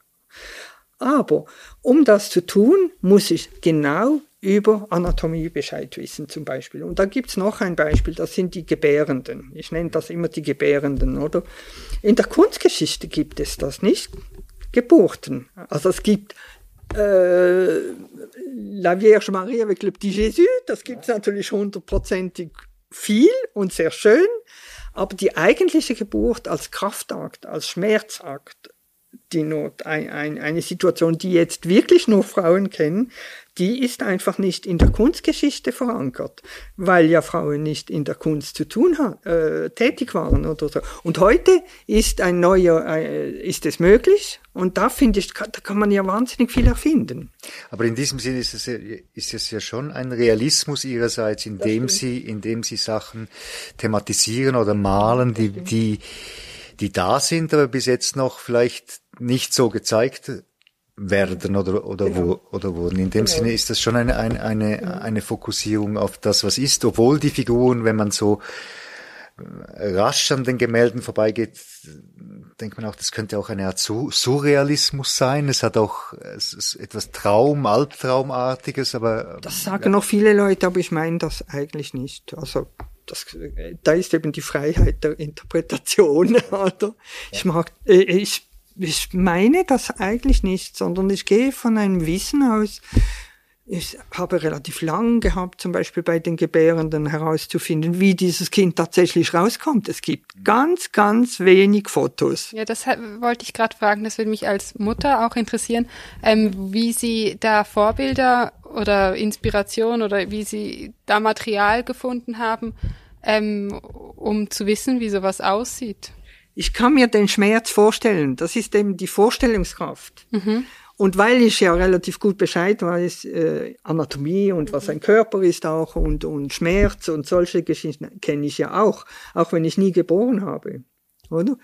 Aber um das zu tun, muss ich genau über Anatomie Bescheid wissen zum Beispiel. Und da gibt's noch ein Beispiel, das sind die Gebärenden. Ich nenne das immer die Gebärenden, oder? In der Kunstgeschichte gibt es das nicht. Geburten. Also es gibt äh, La Vierge Marie avec le petit Jésus, das gibt's natürlich hundertprozentig viel und sehr schön, aber die eigentliche Geburt als Kraftakt, als Schmerzakt, die Not, ein, ein, eine Situation, die jetzt wirklich nur Frauen kennen, die ist einfach nicht in der Kunstgeschichte verankert, weil ja Frauen nicht in der Kunst zu tun äh, tätig waren oder so. Und heute ist ein neuer, äh, ist es möglich und da finde ich, da kann man ja wahnsinnig viel erfinden. Aber in diesem Sinne ist es, ja, ist es ja schon ein Realismus ihrerseits, indem sie, indem sie Sachen thematisieren oder malen, die, die, die da sind, aber bis jetzt noch vielleicht nicht so gezeigt werden oder, oder, genau. wo, oder wurden. In dem genau. Sinne ist das schon eine, eine, eine, eine Fokussierung auf das, was ist, obwohl die Figuren, wenn man so äh, rasch an den Gemälden vorbeigeht, denkt man auch, das könnte auch eine Art Surrealismus sein. Es hat auch es ist etwas Traum, Albtraumartiges, aber. Das sagen noch viele Leute, aber ich meine das eigentlich nicht. Also, das, da ist eben die Freiheit der Interpretation, oder? Ich mag, äh, ich ich meine das eigentlich nicht, sondern ich gehe von einem Wissen aus, ich habe relativ lang gehabt, zum Beispiel bei den Gebärenden herauszufinden, wie dieses Kind tatsächlich rauskommt. Es gibt ganz, ganz wenig Fotos. Ja, das wollte ich gerade fragen. Das würde mich als Mutter auch interessieren, ähm, wie Sie da Vorbilder oder Inspiration oder wie Sie da Material gefunden haben, ähm, um zu wissen, wie sowas aussieht ich kann mir den Schmerz vorstellen. Das ist eben die Vorstellungskraft. Mhm. Und weil ich ja relativ gut Bescheid weiß, äh, Anatomie und was ein Körper ist auch und, und Schmerz und solche Geschichten kenne ich ja auch, auch wenn ich nie geboren habe, oder?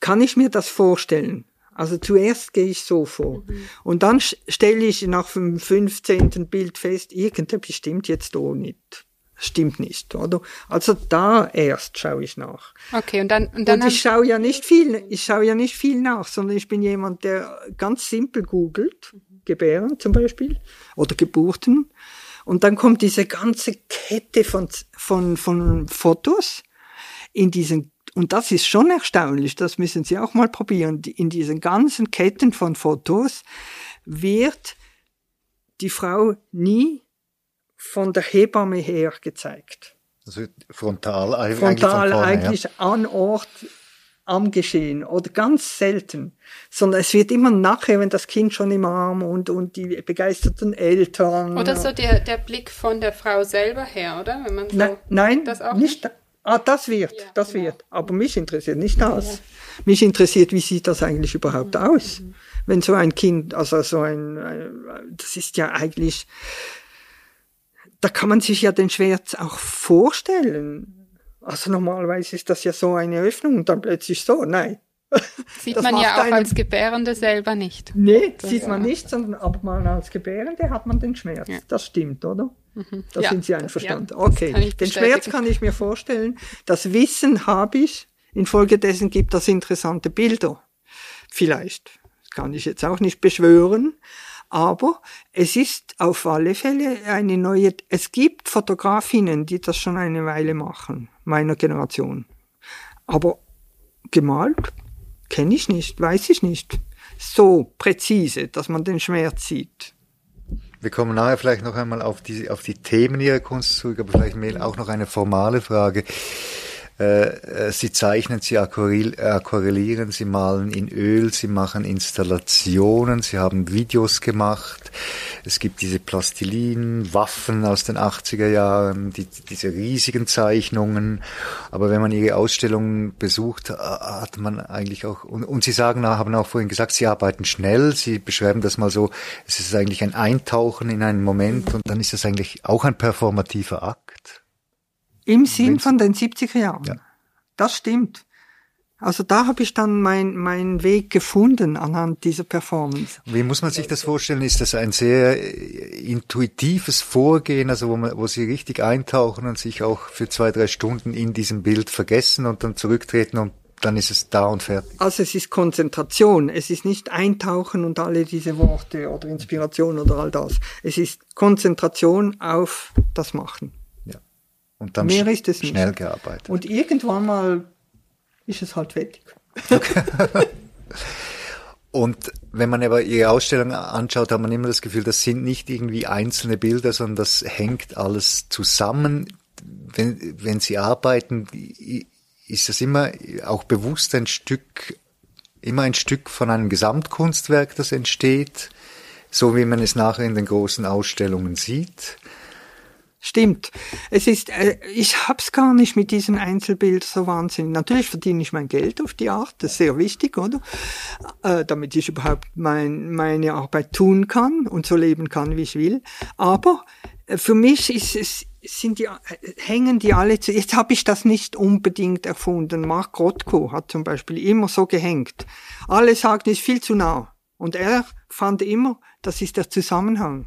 Kann ich mir das vorstellen? Also zuerst gehe ich so vor. Mhm. Und dann stelle ich nach dem 15. Bild fest, irgendetwas stimmt jetzt auch nicht stimmt nicht, oder? Also da erst schaue ich nach. Okay, und dann und dann und ich schaue ja nicht viel, ich schaue ja nicht viel nach, sondern ich bin jemand, der ganz simpel googelt, Gebären zum Beispiel oder Geburten, und dann kommt diese ganze Kette von von von Fotos in diesen und das ist schon erstaunlich, das müssen Sie auch mal probieren. In diesen ganzen Ketten von Fotos wird die Frau nie von der Hebamme her gezeigt. Also frontal, eigentlich, frontal vorne, eigentlich ja. an Ort am Geschehen oder ganz selten, sondern es wird immer nachher, wenn das Kind schon im Arm und, und die begeisterten Eltern. Oder so der, der Blick von der Frau selber her, oder? Wenn man so nein, nein das auch nicht. nicht? Ah, das wird, ja, das genau. wird. Aber mich interessiert nicht das. Ja. Mich interessiert, wie sieht das eigentlich überhaupt mhm. aus? Wenn so ein Kind, also so ein, das ist ja eigentlich, da kann man sich ja den Schmerz auch vorstellen. Also normalerweise ist das ja so eine Öffnung und dann plötzlich so, nein. Sieht das man ja auch einen, als Gebärende selber nicht. Nee, das sieht man nicht, sondern aber man als Gebärende hat man den Schmerz. Ja. Das stimmt, oder? Mhm. Da ja, sind Sie einverstanden. Ja, okay, den Schmerz kann ich mir vorstellen. Das Wissen habe ich. Infolgedessen gibt das interessante Bilder. Vielleicht. Das kann ich jetzt auch nicht beschwören. Aber es ist auf alle Fälle eine neue, es gibt Fotografinnen, die das schon eine Weile machen, meiner Generation. Aber gemalt kenne ich nicht, weiß ich nicht. So präzise, dass man den Schmerz sieht. Wir kommen nachher vielleicht noch einmal auf die, auf die Themen Ihrer Kunst zurück, aber vielleicht mehr auch noch eine formale Frage. Äh, äh, sie zeichnen, sie aquarellieren, sie malen in Öl, sie machen Installationen, sie haben Videos gemacht. Es gibt diese Plastilin, Waffen aus den 80er Jahren, die, diese riesigen Zeichnungen. Aber wenn man ihre Ausstellungen besucht, hat man eigentlich auch, und, und sie sagen, haben auch vorhin gesagt, sie arbeiten schnell, sie beschreiben das mal so, es ist eigentlich ein Eintauchen in einen Moment und dann ist es eigentlich auch ein performativer Akt. Im Sinn von den 70er Jahren. Ja. Das stimmt. Also da habe ich dann meinen mein Weg gefunden anhand dieser Performance. Wie muss man sich das vorstellen? Ist das ein sehr äh, intuitives Vorgehen, also wo, man, wo Sie richtig eintauchen und sich auch für zwei, drei Stunden in diesem Bild vergessen und dann zurücktreten und dann ist es da und fertig? Also es ist Konzentration. Es ist nicht Eintauchen und alle diese Worte oder Inspiration oder all das. Es ist Konzentration auf das Machen. Und dann Mehr ist es schnell nicht. gearbeitet. Und irgendwann mal ist es halt fertig. Okay. Und wenn man aber Ihre Ausstellung anschaut, hat man immer das Gefühl, das sind nicht irgendwie einzelne Bilder, sondern das hängt alles zusammen. Wenn, wenn Sie arbeiten, ist das immer auch bewusst ein Stück, immer ein Stück von einem Gesamtkunstwerk, das entsteht, so wie man es nachher in den großen Ausstellungen sieht. Stimmt. Es ist, äh, ich hab's gar nicht mit diesem Einzelbild so wahnsinnig. Natürlich verdiene ich mein Geld auf die Art, das ist sehr wichtig, oder? Äh, damit ich überhaupt mein, meine Arbeit tun kann und so leben kann, wie ich will. Aber äh, für mich ist es, sind die, äh, hängen die alle zu, jetzt habe ich das nicht unbedingt erfunden. Mark Rothko hat zum Beispiel immer so gehängt. Alle sagen, es ist viel zu nah. Und er fand immer, das ist der Zusammenhang.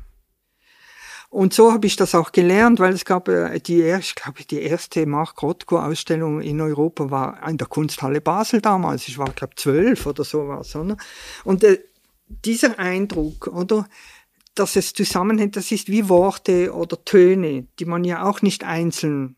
Und so habe ich das auch gelernt, weil es gab äh, die, ich glaube, die erste Mark Rothko-Ausstellung in Europa war in der Kunsthalle Basel damals. Ich war, glaube zwölf oder sowas. Oder? Und äh, dieser Eindruck, oder, dass es zusammenhängt, das ist wie Worte oder Töne, die man ja auch nicht einzeln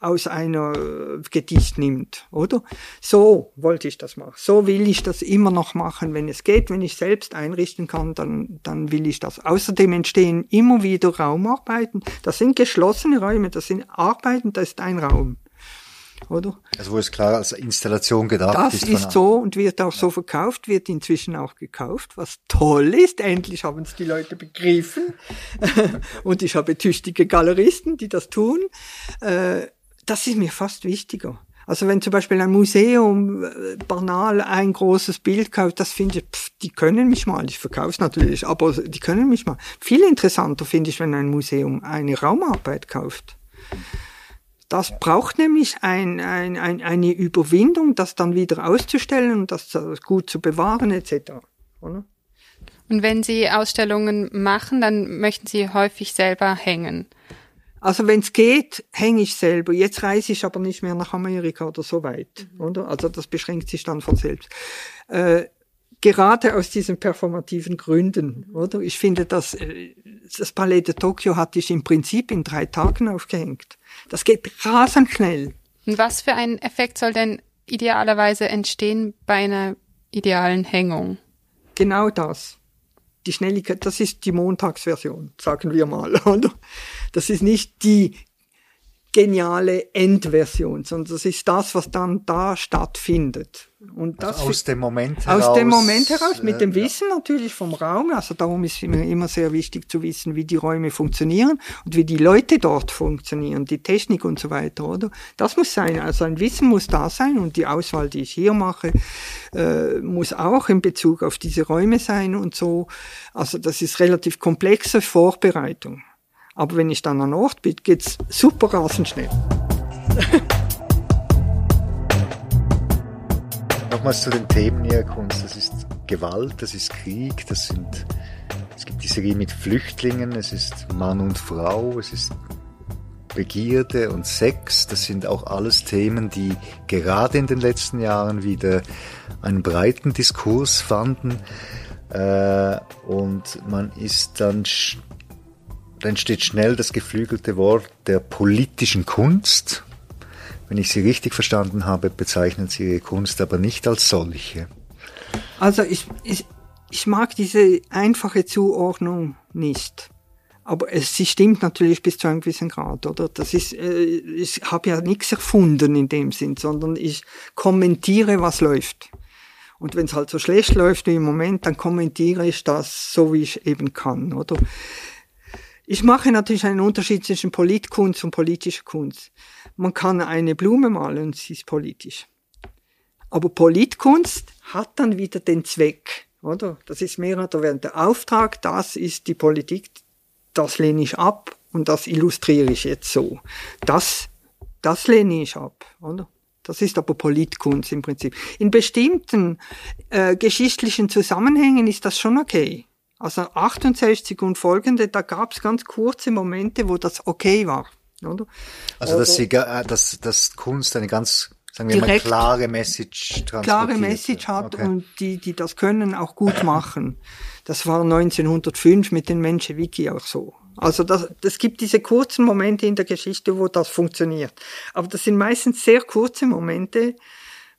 aus einer äh, Gedicht nimmt, oder? So wollte ich das machen. So will ich das immer noch machen, wenn es geht. Wenn ich selbst einrichten kann, dann, dann will ich das. Außerdem entstehen immer wieder Raumarbeiten. Das sind geschlossene Räume, das sind Arbeiten, das ist ein Raum. Oder? Also wo es klar als Installation gedacht das ist. Das ist so und wird auch so verkauft, wird inzwischen auch gekauft, was toll ist. Endlich haben es die Leute begriffen. und ich habe tüchtige Galeristen, die das tun. Äh, das ist mir fast wichtiger. Also wenn zum Beispiel ein Museum äh, banal ein großes Bild kauft, das finde ich, pff, die können mich mal, ich verkaufe es natürlich, aber die können mich mal. Viel interessanter finde ich, wenn ein Museum eine Raumarbeit kauft. Das braucht nämlich ein, ein, ein, eine Überwindung, das dann wieder auszustellen und das gut zu bewahren etc. Oder? Und wenn Sie Ausstellungen machen, dann möchten Sie häufig selber hängen. Also wenn es geht, hänge ich selber. Jetzt reise ich aber nicht mehr nach Amerika oder so weit, mhm. oder? Also das beschränkt sich dann von selbst. Äh, gerade aus diesen performativen Gründen, oder? Ich finde, dass äh, das Palais de Tokio hatte ich im Prinzip in drei Tagen aufgehängt. Das geht rasend schnell. Und was für ein Effekt soll denn idealerweise entstehen bei einer idealen Hängung? Genau das die Schnelligkeit, das ist die Montagsversion, sagen wir mal, oder? Das ist nicht die geniale Endversion, sondern das ist das, was dann da stattfindet. Und also das aus dem Moment heraus. Aus dem Moment heraus, mit dem äh, Wissen natürlich vom Raum. Also darum ist mir immer sehr wichtig zu wissen, wie die Räume funktionieren und wie die Leute dort funktionieren, die Technik und so weiter, oder? Das muss sein. Also ein Wissen muss da sein und die Auswahl, die ich hier mache, äh, muss auch in Bezug auf diese Räume sein und so. Also das ist relativ komplexe Vorbereitung. Aber wenn ich dann an Ort bin, geht's super rasend schnell. Nochmals zu den Themen Ihrer Kunst. Das ist Gewalt, das ist Krieg, das sind, es gibt die Serie mit Flüchtlingen, es ist Mann und Frau, es ist Begierde und Sex, das sind auch alles Themen, die gerade in den letzten Jahren wieder einen breiten Diskurs fanden. Äh, und man ist dann da entsteht schnell das geflügelte Wort der politischen Kunst. Wenn ich Sie richtig verstanden habe, bezeichnen Sie Ihre Kunst aber nicht als solche. Also ich, ich, ich mag diese einfache Zuordnung nicht. Aber es, sie stimmt natürlich bis zu einem gewissen Grad, oder? Das ist, äh, ich habe ja nichts erfunden in dem Sinn, sondern ich kommentiere, was läuft. Und wenn es halt so schlecht läuft wie im Moment, dann kommentiere ich das so, wie ich eben kann, oder? Ich mache natürlich einen Unterschied zwischen Politkunst und politischer Kunst. Man kann eine Blume malen und sie ist politisch. Aber Politkunst hat dann wieder den Zweck, oder? Das ist mehr oder weniger der Auftrag, das ist die Politik, das lehne ich ab und das illustriere ich jetzt so. Das, das lehne ich ab, oder? Das ist aber Politkunst im Prinzip. In bestimmten äh, geschichtlichen Zusammenhängen ist das schon okay. Also 68 und folgende, da gab es ganz kurze Momente, wo das okay war. Oder? Also dass, sie, äh, dass, dass Kunst eine ganz sagen wir mal, klare Message klare Message hat okay. und die, die das können, auch gut machen. Das war 1905 mit den Menschewiki auch so. Also das, das gibt diese kurzen Momente in der Geschichte, wo das funktioniert. Aber das sind meistens sehr kurze Momente.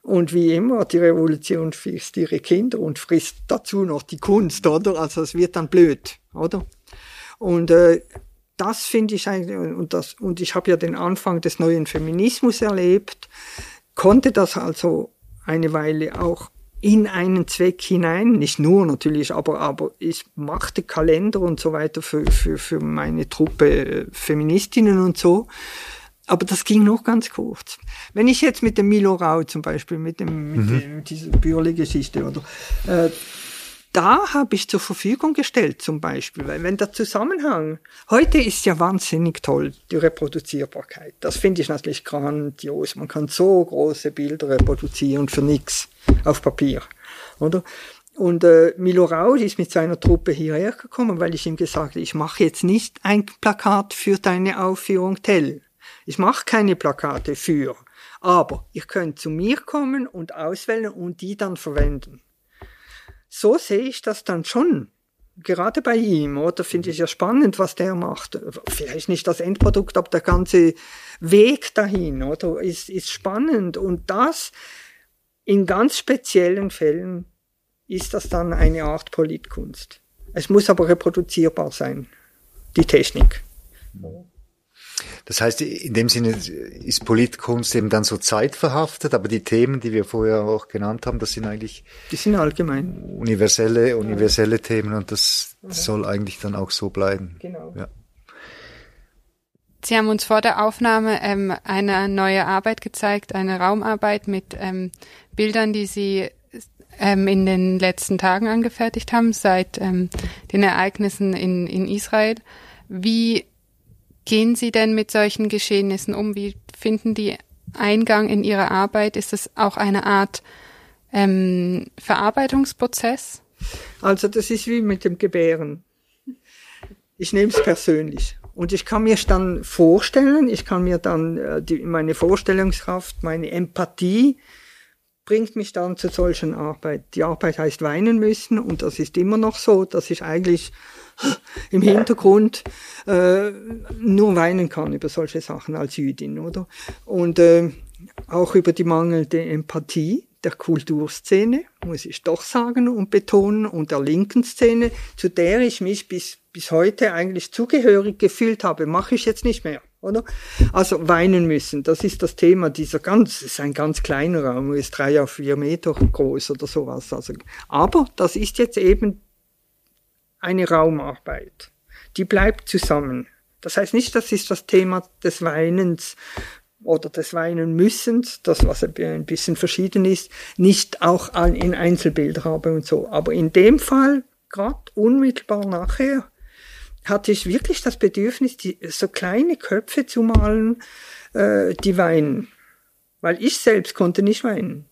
Und wie immer, die Revolution frisst ihre Kinder und frisst dazu noch die Kunst, oder? Also es wird dann blöd, oder? Und äh, das finde ich eigentlich, und, das, und ich habe ja den Anfang des neuen Feminismus erlebt konnte das also eine Weile auch in einen Zweck hinein, nicht nur natürlich, aber, aber ich machte Kalender und so weiter für, für, für meine Truppe äh, Feministinnen und so. Aber das ging noch ganz kurz. Wenn ich jetzt mit dem Milo Rau zum Beispiel, mit, dem, mit, mhm. dem, mit dieser Bürle-Geschichte oder äh, da habe ich zur Verfügung gestellt zum Beispiel, weil wenn der Zusammenhang, heute ist ja wahnsinnig toll, die Reproduzierbarkeit. Das finde ich natürlich grandios. Man kann so große Bilder reproduzieren für nichts auf Papier, oder? Und äh, Milo Raud ist mit seiner Truppe hierher gekommen, weil ich ihm gesagt habe, ich mache jetzt nicht ein Plakat für deine Aufführung Tell. Ich mache keine Plakate für. Aber ihr könnt zu mir kommen und auswählen und die dann verwenden so sehe ich das dann schon. Gerade bei ihm, oder finde ich ja spannend, was der macht. Vielleicht nicht das Endprodukt, aber der ganze Weg dahin, oder ist, ist spannend. Und das in ganz speziellen Fällen ist das dann eine Art Politkunst. Es muss aber reproduzierbar sein, die Technik. Das heißt, in dem Sinne ist Politkunst eben dann so zeitverhaftet, aber die Themen, die wir vorher auch genannt haben, das sind eigentlich die sind allgemein universelle, universelle Themen und das ja. soll eigentlich dann auch so bleiben. Genau. Ja. Sie haben uns vor der Aufnahme ähm, eine neue Arbeit gezeigt, eine Raumarbeit mit ähm, Bildern, die Sie ähm, in den letzten Tagen angefertigt haben, seit ähm, den Ereignissen in, in Israel. Wie gehen Sie denn mit solchen Geschehnissen um? Wie finden die Eingang in Ihre Arbeit? Ist es auch eine Art ähm, Verarbeitungsprozess? Also das ist wie mit dem Gebären. Ich nehme es persönlich. Und ich kann mir dann vorstellen, ich kann mir dann äh, die, meine Vorstellungskraft, meine Empathie bringt mich dann zu solchen Arbeit. Die Arbeit heißt weinen müssen und das ist immer noch so, dass ich eigentlich im Hintergrund äh, nur weinen kann über solche Sachen als Jüdin, oder? Und äh, auch über die mangelnde Empathie der Kulturszene, muss ich doch sagen und betonen, und der linken Szene, zu der ich mich bis, bis heute eigentlich zugehörig gefühlt habe, mache ich jetzt nicht mehr, oder? Also weinen müssen, das ist das Thema dieser ganz, ist ein ganz kleiner Raum, ist drei auf vier Meter groß oder sowas. Also, aber das ist jetzt eben eine Raumarbeit. Die bleibt zusammen. Das heißt nicht, das ist das Thema des Weinens oder des Weinen müssens, das was ein bisschen verschieden ist, nicht auch in Einzelbild habe und so. Aber in dem Fall, gerade unmittelbar nachher, hatte ich wirklich das Bedürfnis, die, so kleine Köpfe zu malen, äh, die weinen. Weil ich selbst konnte nicht weinen.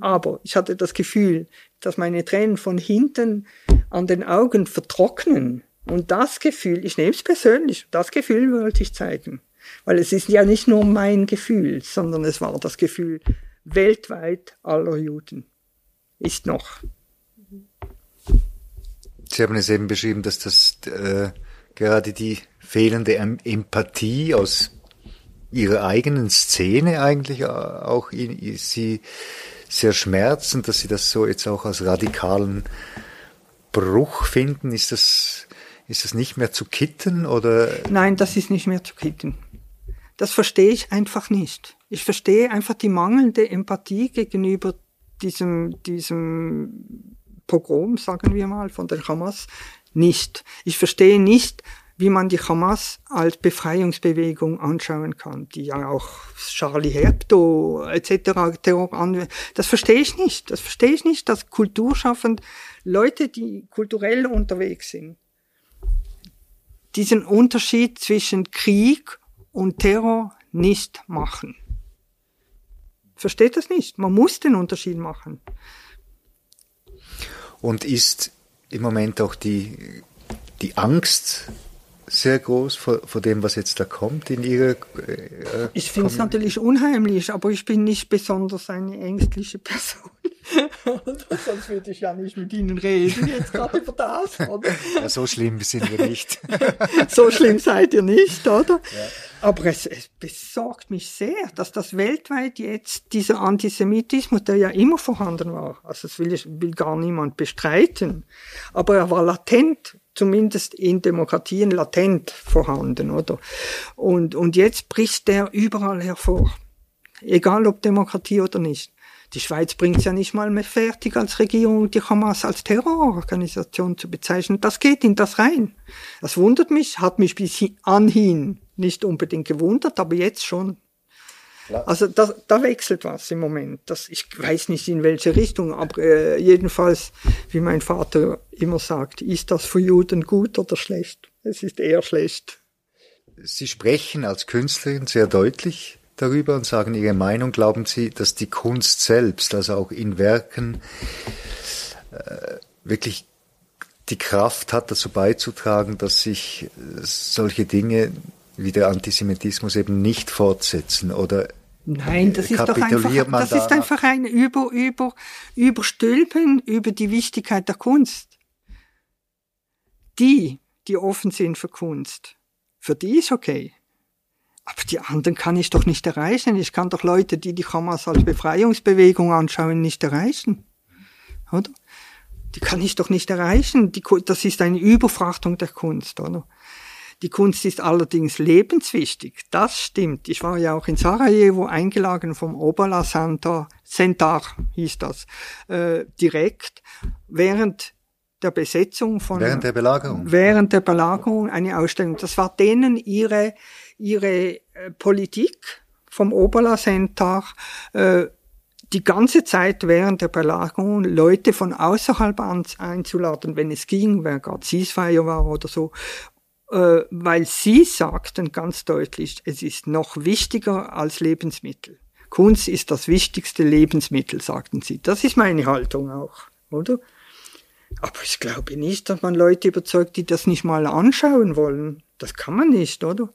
Aber ich hatte das Gefühl, dass meine Tränen von hinten an den Augen vertrocknen. Und das Gefühl, ich nehme es persönlich, das Gefühl wollte ich zeigen. Weil es ist ja nicht nur mein Gefühl, sondern es war das Gefühl weltweit aller Juden. Ist noch. Sie haben es eben beschrieben, dass das äh, gerade die fehlende Empathie aus ihrer eigenen Szene eigentlich auch in, sie sehr schmerzen, dass sie das so jetzt auch als radikalen Bruch finden. Ist das, Ist es nicht mehr zu kitten oder? Nein, das ist nicht mehr zu kitten. Das verstehe ich einfach nicht. Ich verstehe einfach die mangelnde Empathie gegenüber diesem, diesem Pogrom, sagen wir mal, von der Hamas nicht. Ich verstehe nicht, wie man die Hamas als Befreiungsbewegung anschauen kann, die ja auch Charlie Hebdo etc. Terror an. Das verstehe ich nicht. Das verstehe ich nicht, dass kulturschaffend Leute, die kulturell unterwegs sind, diesen Unterschied zwischen Krieg und Terror nicht machen. Versteht das nicht? Man muss den Unterschied machen. Und ist im Moment auch die, die Angst sehr groß vor, vor dem, was jetzt da kommt in Ihrer. Äh, ich finde es natürlich unheimlich, aber ich bin nicht besonders eine ängstliche Person. Sonst würde ich ja nicht mit Ihnen reden, jetzt gerade über das, oder? Ja, so schlimm sind wir nicht. so schlimm seid ihr nicht, oder? Ja. Aber es, es besorgt mich sehr, dass das weltweit jetzt dieser Antisemitismus, der ja immer vorhanden war, also das will, ich, will gar niemand bestreiten, aber er war latent zumindest in Demokratien latent vorhanden, oder? Und, und jetzt bricht der überall hervor. Egal ob Demokratie oder nicht. Die Schweiz bringt es ja nicht mal mehr fertig, als Regierung die Hamas als Terrororganisation zu bezeichnen. Das geht in das rein. Das wundert mich, hat mich bis anhin nicht unbedingt gewundert, aber jetzt schon. Also da, da wechselt was im Moment. Das, ich weiß nicht in welche Richtung, aber äh, jedenfalls, wie mein Vater immer sagt, ist das für Juden gut oder schlecht? Es ist eher schlecht. Sie sprechen als Künstlerin sehr deutlich darüber und sagen Ihre Meinung. Glauben Sie, dass die Kunst selbst, also auch in Werken, äh, wirklich die Kraft hat, dazu beizutragen, dass sich solche Dinge wie der Antisemitismus eben nicht fortsetzen oder Nein, das ist doch einfach, das da ist einfach ein über, über, Überstülpen über die Wichtigkeit der Kunst. Die, die offen sind für Kunst, für die ist okay. Aber die anderen kann ich doch nicht erreichen. Ich kann doch Leute, die die Hamas als Befreiungsbewegung anschauen, nicht erreichen. Oder? Die kann ich doch nicht erreichen. Die, das ist eine Überfrachtung der Kunst, oder? Die Kunst ist allerdings lebenswichtig. Das stimmt. Ich war ja auch in Sarajevo eingeladen vom Obala Center, Centar hieß das, äh, direkt während der Besetzung von während der Belagerung während der Belagerung eine Ausstellung. Das war denen ihre ihre äh, Politik vom Obala Center äh, die ganze Zeit während der Belagerung Leute von außerhalb einzuladen, wenn es ging, wer gerade Ceasefire war oder so, äh, weil sie sagten ganz deutlich, es ist noch wichtiger als Lebensmittel. Kunst ist das wichtigste Lebensmittel, sagten sie. Das ist meine Haltung auch, oder? Aber ich glaube nicht, dass man Leute überzeugt, die das nicht mal anschauen wollen. Das kann man nicht, oder?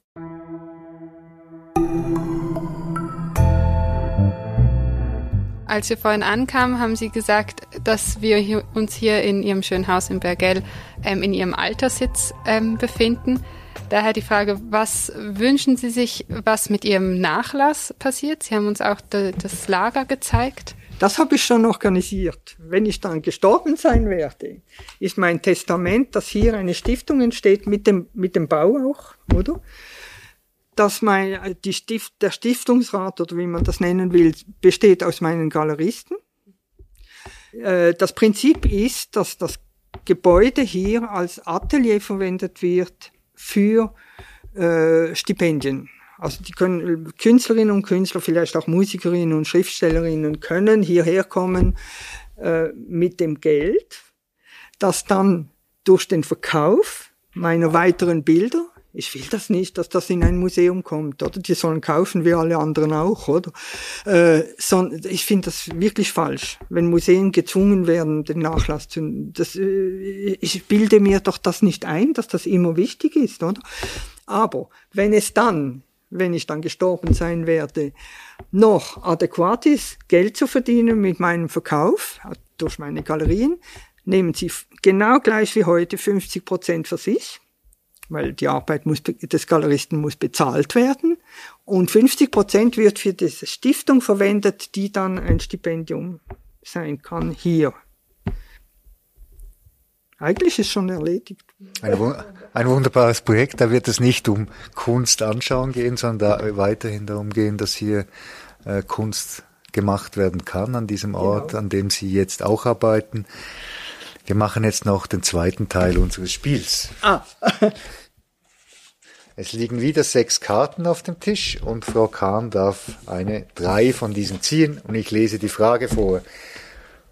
Als wir vorhin ankamen, haben Sie gesagt, dass wir uns hier in Ihrem schönen Haus in Bergell ähm, in Ihrem Alterssitz ähm, befinden. Daher die Frage, was wünschen Sie sich, was mit Ihrem Nachlass passiert? Sie haben uns auch das Lager gezeigt. Das habe ich schon organisiert. Wenn ich dann gestorben sein werde, ist mein Testament, dass hier eine Stiftung entsteht mit dem, mit dem Bau auch, oder? dass mein, die Stift, der Stiftungsrat oder wie man das nennen will, besteht aus meinen Galeristen. Äh, das Prinzip ist, dass das Gebäude hier als Atelier verwendet wird für äh, Stipendien. Also die können Künstlerinnen und Künstler, vielleicht auch Musikerinnen und Schriftstellerinnen können hierher kommen äh, mit dem Geld, das dann durch den Verkauf meiner weiteren Bilder ich will das nicht, dass das in ein Museum kommt, oder? Die sollen kaufen wie alle anderen auch, oder? Äh, so, ich finde das wirklich falsch, wenn Museen gezwungen werden, den Nachlass zu. Das, äh, ich bilde mir doch das nicht ein, dass das immer wichtig ist, oder? Aber wenn es dann, wenn ich dann gestorben sein werde, noch adäquat ist, Geld zu verdienen mit meinem Verkauf durch meine Galerien, nehmen Sie genau gleich wie heute 50 Prozent für sich weil die Arbeit muss, des Galeristen muss bezahlt werden. Und 50 Prozent wird für diese Stiftung verwendet, die dann ein Stipendium sein kann hier. Eigentlich ist schon erledigt. Ein, ein, wunderbares Projekt. Da wird es nicht um Kunst anschauen gehen, sondern da weiterhin darum gehen, dass hier äh, Kunst gemacht werden kann an diesem Ort, genau. an dem Sie jetzt auch arbeiten. Wir machen jetzt noch den zweiten Teil unseres Spiels. Ah. es liegen wieder sechs Karten auf dem Tisch und Frau Kahn darf eine drei von diesen ziehen und ich lese die Frage vor.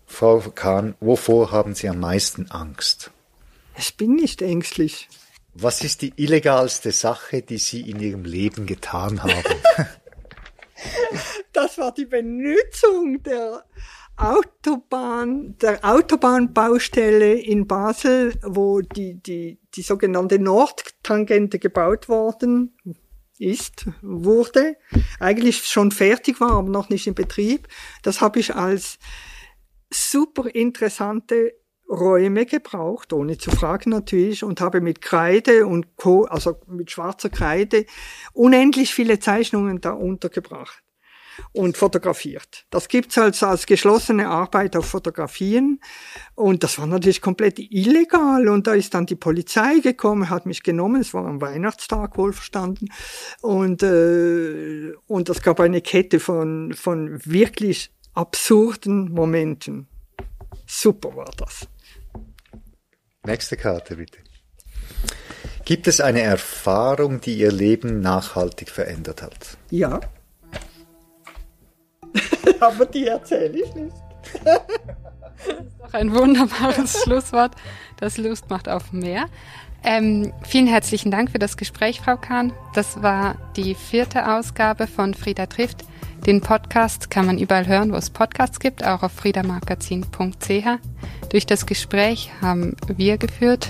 Frau Kahn, wovor haben Sie am meisten Angst? Ich bin nicht ängstlich. Was ist die illegalste Sache, die Sie in Ihrem Leben getan haben? das war die Benutzung der Autobahn, der Autobahnbaustelle in Basel, wo die, die, die sogenannte Nordtangente gebaut worden ist, wurde, eigentlich schon fertig war, aber noch nicht in Betrieb. Das habe ich als super interessante Räume gebraucht, ohne zu fragen natürlich, und habe mit Kreide und Co., also mit schwarzer Kreide, unendlich viele Zeichnungen da untergebracht und fotografiert. Das gibt's als, als geschlossene Arbeit auf Fotografien und das war natürlich komplett illegal und da ist dann die Polizei gekommen, hat mich genommen, es war am Weihnachtstag wohlverstanden und, äh, und es gab eine Kette von, von wirklich absurden Momenten. Super war das. Nächste Karte bitte. Gibt es eine Erfahrung, die Ihr Leben nachhaltig verändert hat? Ja. Aber die erzähle ich nicht. das ist doch ein wunderbares Schlusswort. Das Lust macht auf mehr. Ähm, vielen herzlichen Dank für das Gespräch, Frau Kahn. Das war die vierte Ausgabe von Frieda trifft. Den Podcast kann man überall hören, wo es Podcasts gibt, auch auf friedamagazin.ch. Durch das Gespräch haben wir geführt,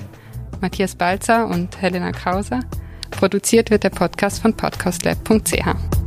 Matthias Balzer und Helena Krauser. Produziert wird der Podcast von podcastlab.ch.